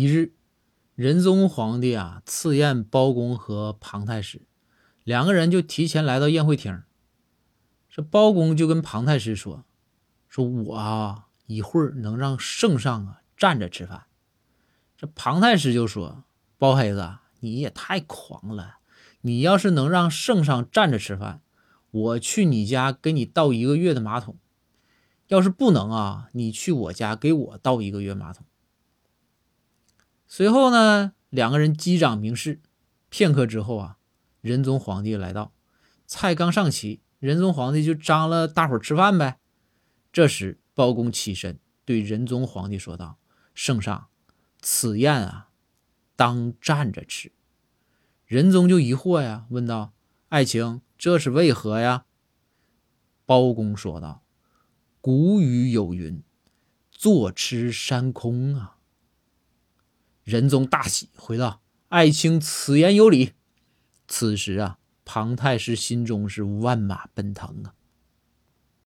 一日，仁宗皇帝啊赐宴包公和庞太师，两个人就提前来到宴会厅。这包公就跟庞太师说：“说我啊一会儿能让圣上啊站着吃饭。”这庞太师就说：“包黑子，你也太狂了！你要是能让圣上站着吃饭，我去你家给你倒一个月的马桶；要是不能啊，你去我家给我倒一个月马桶。”随后呢，两个人击掌明示。片刻之后啊，仁宗皇帝来到，菜刚上齐，仁宗皇帝就张了大伙吃饭呗。这时，包公起身对仁宗皇帝说道：“圣上，此宴啊，当站着吃。”仁宗就疑惑呀，问道：“爱卿，这是为何呀？”包公说道：“古语有云，坐吃山空啊。”仁宗大喜，回道：“爱卿此言有理。”此时啊，庞太师心中是万马奔腾啊。